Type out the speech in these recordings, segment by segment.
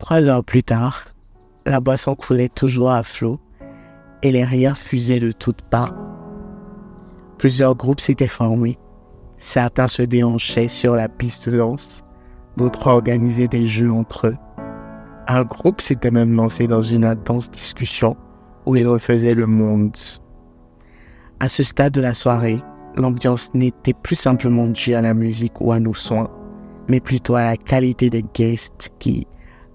Trois heures plus tard, la boisson coulait toujours à flot et les rires fusaient de toutes parts. Plusieurs groupes s'étaient formés. Certains se déhanchaient sur la piste de danse, d'autres organisaient des jeux entre eux. Un groupe s'était même lancé dans une intense discussion où il refaisait le monde. À ce stade de la soirée, l'ambiance n'était plus simplement due à la musique ou à nos soins, mais plutôt à la qualité des guests qui,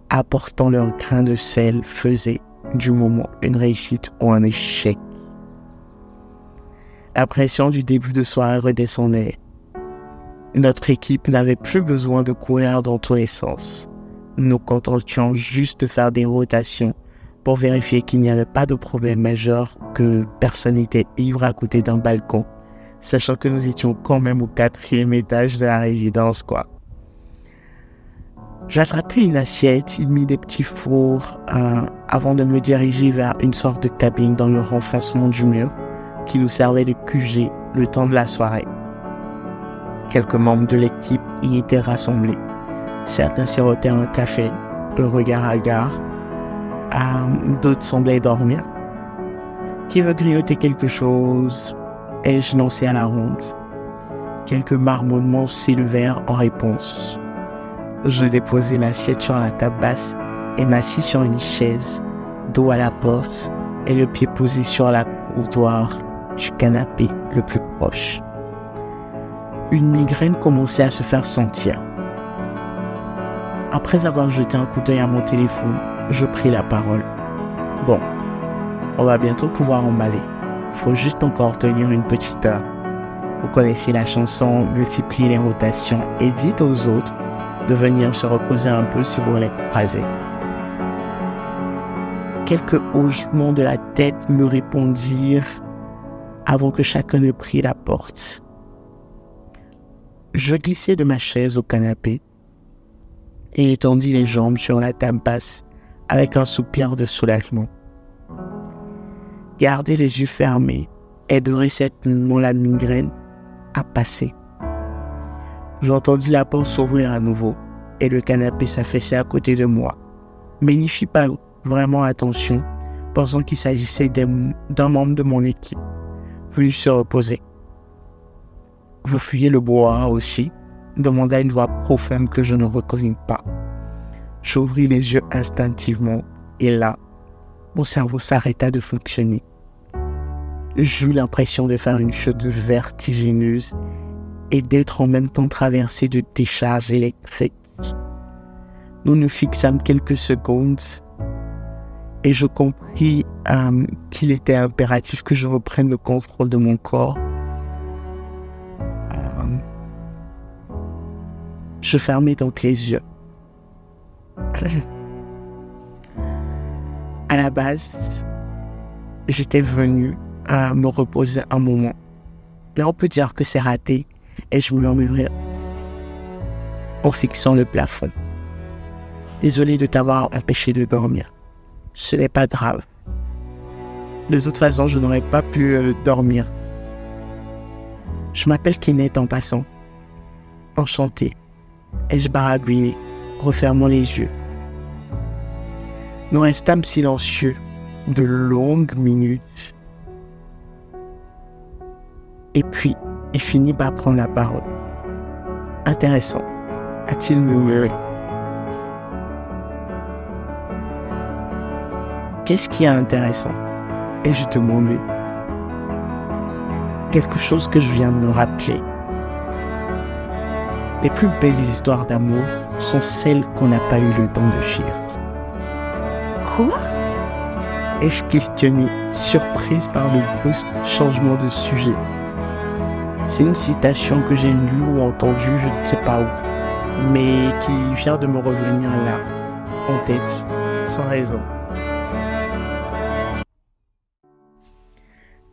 apportant leur grain de sel, faisaient du moment une réussite ou un échec. La pression du début de soirée redescendait. Notre équipe n'avait plus besoin de courir dans tous les sens. Nous contentions juste de faire des rotations pour vérifier qu'il n'y avait pas de problème majeur, que personne n'était ivre à côté d'un balcon, sachant que nous étions quand même au quatrième étage de la résidence, quoi. J'attrapais une assiette, il mit des petits fours euh, avant de me diriger vers une sorte de cabine dans le renfoncement du mur qui nous servait de QG le temps de la soirée. Quelques membres de l'équipe y étaient rassemblés. Certains sirotaient un café, le regard à gare. Euh, d'autres semblaient dormir. Qui veut grignoter quelque chose? Ai-je lancé à la ronde? Quelques marmonnements s'élevèrent en réponse. Je déposai l'assiette sur la table basse et m'assis sur une chaise, dos à la porte et le pied posé sur la coudoir du canapé le plus proche. Une migraine commençait à se faire sentir. Après avoir jeté un coup d'œil à mon téléphone, je pris la parole. Bon, on va bientôt pouvoir emballer. Faut juste encore tenir une petite heure. Vous connaissez la chanson Multipliez les rotations et dites aux autres de venir se reposer un peu si vous voulez. Quelques hochements de la tête me répondirent avant que chacun ne prit la porte. Je glissai de ma chaise au canapé et étendis les jambes sur la table basse avec un soupir de soulagement. Garder les yeux fermés aiderait certainement la migraine à passer. J'entendis la porte s'ouvrir à nouveau et le canapé s'affaisser à côté de moi. Mais n'y fis pas vraiment attention, pensant qu'il s'agissait d'un membre de mon équipe venu se reposer. Vous fuyez le bois aussi demanda une voix profonde que je ne reconnus pas. J'ouvris les yeux instinctivement et là, mon cerveau s'arrêta de fonctionner. J'eus l'impression de faire une chute vertigineuse et d'être en même temps traversé de décharges électriques. Nous nous fixâmes quelques secondes et je compris euh, qu'il était impératif que je reprenne le contrôle de mon corps. Euh, je fermais donc les yeux. à la base, j'étais venu à me reposer un moment. Mais on peut dire que c'est raté et je murmurais en fixant le plafond. Désolé de t'avoir empêché de dormir. Ce n'est pas grave. De toute façon, je n'aurais pas pu euh, dormir. Je m'appelle Kenneth en passant. Enchanté. Ai-je baragouiné, refermant les yeux. Nous restâmes silencieux de longues minutes. Et puis, il finit par prendre la parole. Intéressant, a-t-il murmuré? Qu'est-ce qui est intéressant? Ai-je demandé? Quelque chose que je viens de me rappeler. Les plus belles histoires d'amour sont celles qu'on n'a pas eu le temps de vivre. Quoi? Ai-je questionné, surprise par le brusque changement de sujet? C'est une citation que j'ai lue ou entendue, je ne sais pas où, mais qui vient de me revenir là, en tête, sans raison.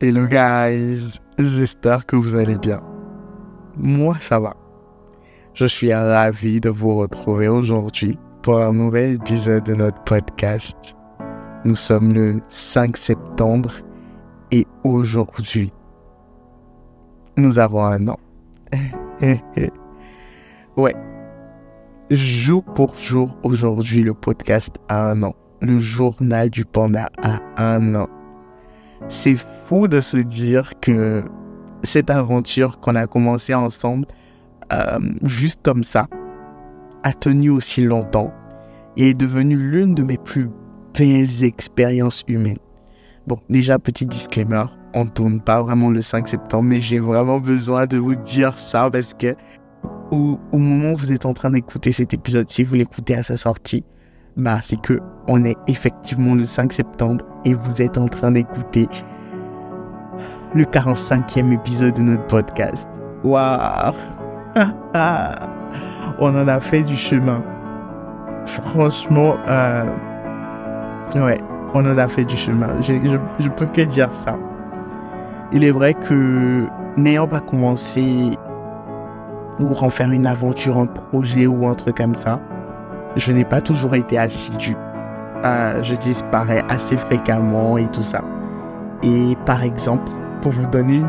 Hello guys, j'espère que vous allez bien. Moi ça va. Je suis ravi de vous retrouver aujourd'hui pour un nouvel épisode de notre podcast. Nous sommes le 5 septembre et aujourd'hui, nous avons un an. ouais, jour pour jour, aujourd'hui, le podcast a un an. Le journal du panda a un an. C'est fou de se dire que cette aventure qu'on a commencé ensemble, euh, juste comme ça, a tenu aussi longtemps et est devenue l'une de mes plus belles expériences humaines. Bon, déjà, petit disclaimer, on tourne pas vraiment le 5 septembre, mais j'ai vraiment besoin de vous dire ça parce que au, moment où vous êtes en train d'écouter cet épisode, si vous l'écoutez à sa sortie, bah, c'est que on est effectivement le 5 septembre et vous êtes en train d'écouter le 45e épisode de notre podcast. Waouh! on en a fait du chemin. Franchement, euh, ouais, on en a fait du chemin. Je, je, peux que dire ça. Il est vrai que n'ayant pas commencé ou en faire une aventure, un projet ou un truc comme ça, je n'ai pas toujours été assidu. Euh, je disparais assez fréquemment et tout ça. Et par exemple, pour vous donner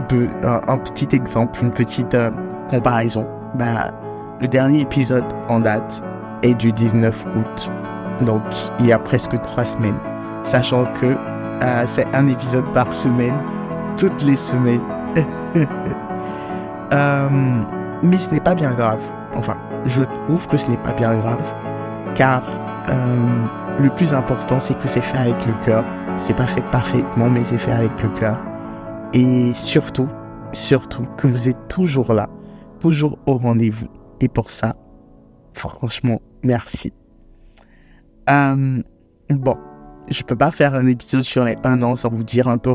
un, petit exemple, une petite euh, comparaison, bah, le dernier épisode en date est du 19 août, donc il y a presque trois semaines, sachant que euh, c'est un épisode par semaine, toutes les semaines. Euh, mais ce n'est pas bien grave. Enfin, je trouve que ce n'est pas bien grave, car euh, le plus important, c'est que c'est fait avec le cœur. C'est pas fait parfaitement, mais c'est fait avec le cœur. Et surtout, surtout, que vous êtes toujours là, toujours au rendez-vous. Et pour ça, franchement, merci. Euh, bon, je peux pas faire un épisode sur les un an sans vous dire un peu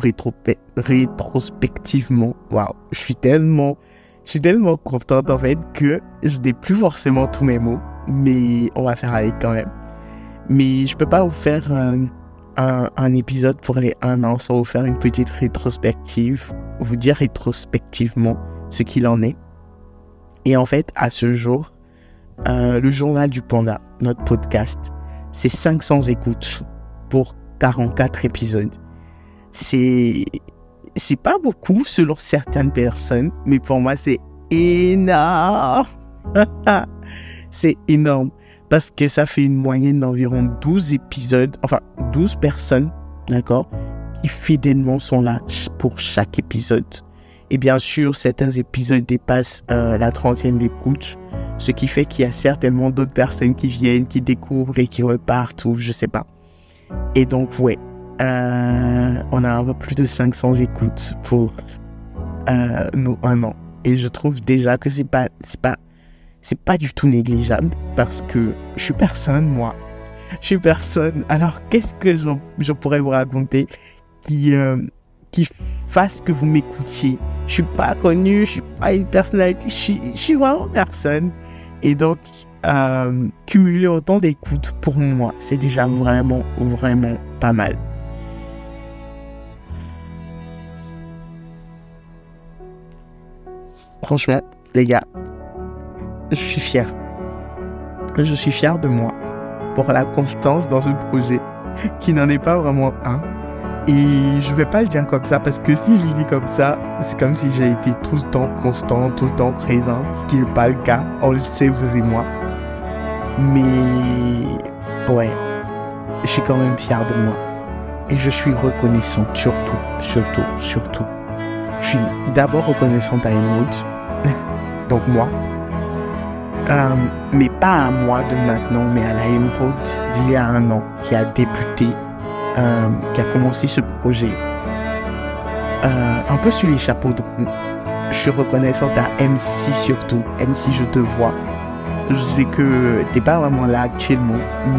rétrospectivement. Waouh, je suis tellement, je suis tellement contente en fait que je n'ai plus forcément tous mes mots, mais on va faire avec quand même. Mais je peux pas vous faire un, un, épisode pour les un an sans vous faire une petite rétrospective, vous dire rétrospectivement ce qu'il en est. Et en fait, à ce jour, euh, le journal du panda, notre podcast, c'est 500 écoutes pour 44 épisodes. C'est c'est pas beaucoup selon certaines personnes, mais pour moi c'est énorme. c'est énorme parce que ça fait une moyenne d'environ 12 épisodes, enfin 12 personnes, d'accord, qui fidèlement sont là pour chaque épisode. Et bien sûr, certains épisodes dépassent euh, la trentaine d'écoutes, ce qui fait qu'il y a certainement d'autres personnes qui viennent, qui découvrent et qui repartent ou je sais pas. Et donc, ouais, euh, on a un peu plus de 500 écoutes pour euh, un an. Et je trouve déjà que c'est pas, c'est pas, c'est pas du tout négligeable parce que je suis personne, moi. Je suis personne. Alors, qu'est-ce que je, pourrais vous raconter qui, qui fasse que vous m'écoutiez? Je suis pas connu, je suis pas une personnalité, je je suis vraiment personne. Et donc, euh, cumuler autant d'écoutes pour moi, c'est déjà vraiment, vraiment pas mal. Franchement, les gars, je suis fier. Je suis fier de moi pour la constance dans ce projet qui n'en est pas vraiment un et je vais pas le dire comme ça parce que si je le dis comme ça, c'est comme si j'ai été tout le temps constant, tout le temps présent, ce qui n'est pas le cas. On le sait, vous et moi. Mais ouais, je suis quand même fier de moi. Et je suis reconnaissant, surtout, surtout, surtout. Je suis d'abord reconnaissante à Emerald, donc moi. Euh, mais pas à moi de maintenant, mais à la Emerald d'il y a un an, qui a débuté euh, qui a commencé ce projet, euh, un peu sur les chapeaux de roue. Je suis reconnaissante à MC surtout. MC, je te vois. Je sais que t'es pas vraiment là actuellement,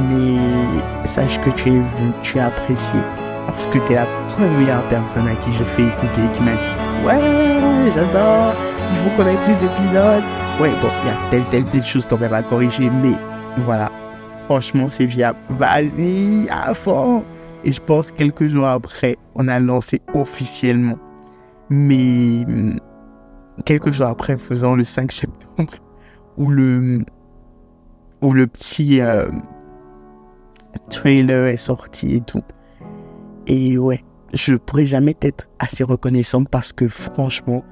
mais sache que tu es vu, tu es apprécié. Parce que tu es la première personne à qui je fais écouter qui m'a dit Ouais, j'adore, je vous connais plus d'épisodes. Ouais, bon, il y a telle, telle petite chose qu'on va corriger, mais voilà. Franchement, c'est viable. Vas-y, à fond. Et je pense quelques jours après, on a lancé officiellement. Mais hmm, quelques jours après, faisant le 5 septembre, où le, où le petit euh, trailer est sorti et tout. Et ouais, je pourrais jamais être assez reconnaissante parce que franchement,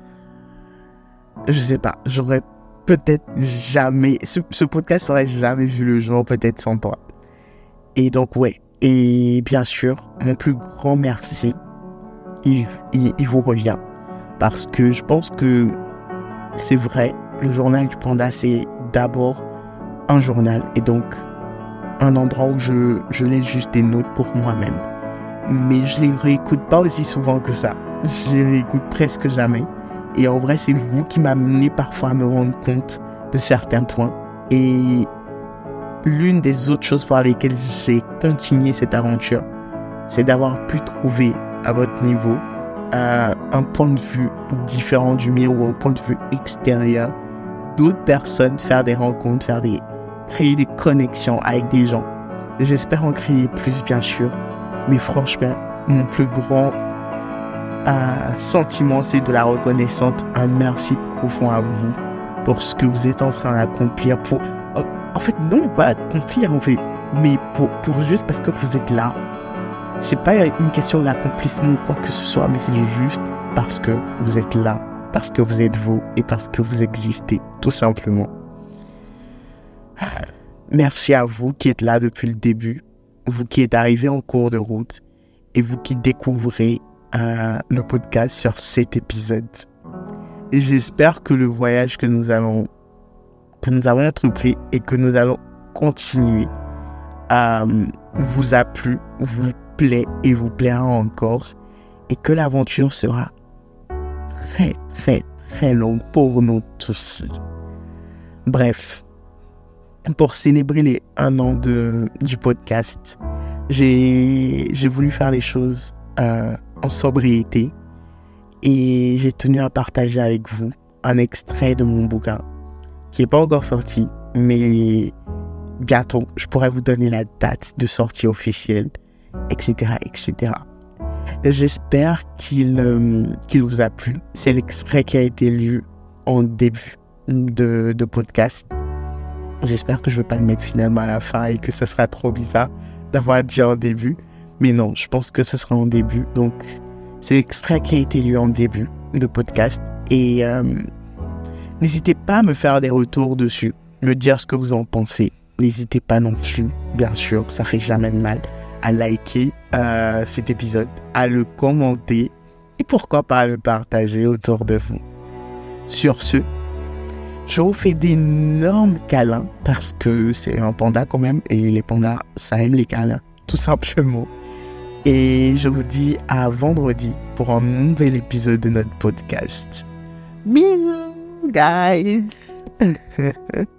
je sais pas, j'aurais peut-être jamais, ce, podcast aurait jamais vu le jour, peut-être sans toi. Et donc, ouais. Et bien sûr, mon plus grand merci, il, il, vous revient. Parce que je pense que c'est vrai, le journal du panda, c'est d'abord un journal et donc un endroit où je, je laisse juste des notes pour moi-même. Mais je les réécoute pas aussi souvent que ça. Je les réécoute presque jamais. Et en vrai, c'est vous qui m'amenez parfois à me rendre compte de certains points. Et l'une des autres choses par lesquelles j'ai continué cette aventure, c'est d'avoir pu trouver à votre niveau euh, un point de vue différent du mien ou un point de vue extérieur d'autres personnes, faire des rencontres, faire des, créer des connexions avec des gens. J'espère en créer plus, bien sûr. Mais franchement, mon plus grand sentiment, c'est de la reconnaissance. Un merci profond à vous pour ce que vous êtes en train d'accomplir. Pour, en fait, non pas accomplir, en fait, mais pour juste parce que vous êtes là. C'est pas une question d'accomplissement ou quoi que ce soit, mais c'est juste parce que vous êtes là, parce que vous êtes vous et parce que vous existez, tout simplement. Merci à vous qui êtes là depuis le début, vous qui êtes arrivé en cours de route et vous qui découvrez euh, le podcast sur cet épisode. J'espère que le voyage que nous allons que nous avons entrepris et que nous allons continuer euh, vous a plu, vous plaît et vous plaira encore et que l'aventure sera très très très longue pour nous tous. Bref, pour célébrer les un an de, du podcast, j'ai voulu faire les choses euh, en sobriété et j'ai tenu à partager avec vous un extrait de mon bouquin qui n'est pas encore sorti, mais bientôt, je pourrais vous donner la date de sortie officielle, etc., etc. J'espère qu'il euh, vous a plu. C'est l'extrait qui a été lu en début de, de podcast. J'espère que je ne vais pas le mettre finalement à la fin et que ce sera trop bizarre d'avoir dit en début. Mais non, je pense que ce sera en début. Donc, c'est l'extrait qui a été lu en début de podcast. Et euh, n'hésitez pas à me faire des retours dessus, me dire ce que vous en pensez. N'hésitez pas non plus, bien sûr, ça fait jamais de mal, à liker euh, cet épisode, à le commenter et pourquoi pas à le partager autour de vous. Sur ce, je vous fais d'énormes câlins parce que c'est un panda quand même et les pandas, ça aime les câlins, tout simplement. Et je vous dis à vendredi pour un nouvel épisode de notre podcast. Bisous, guys!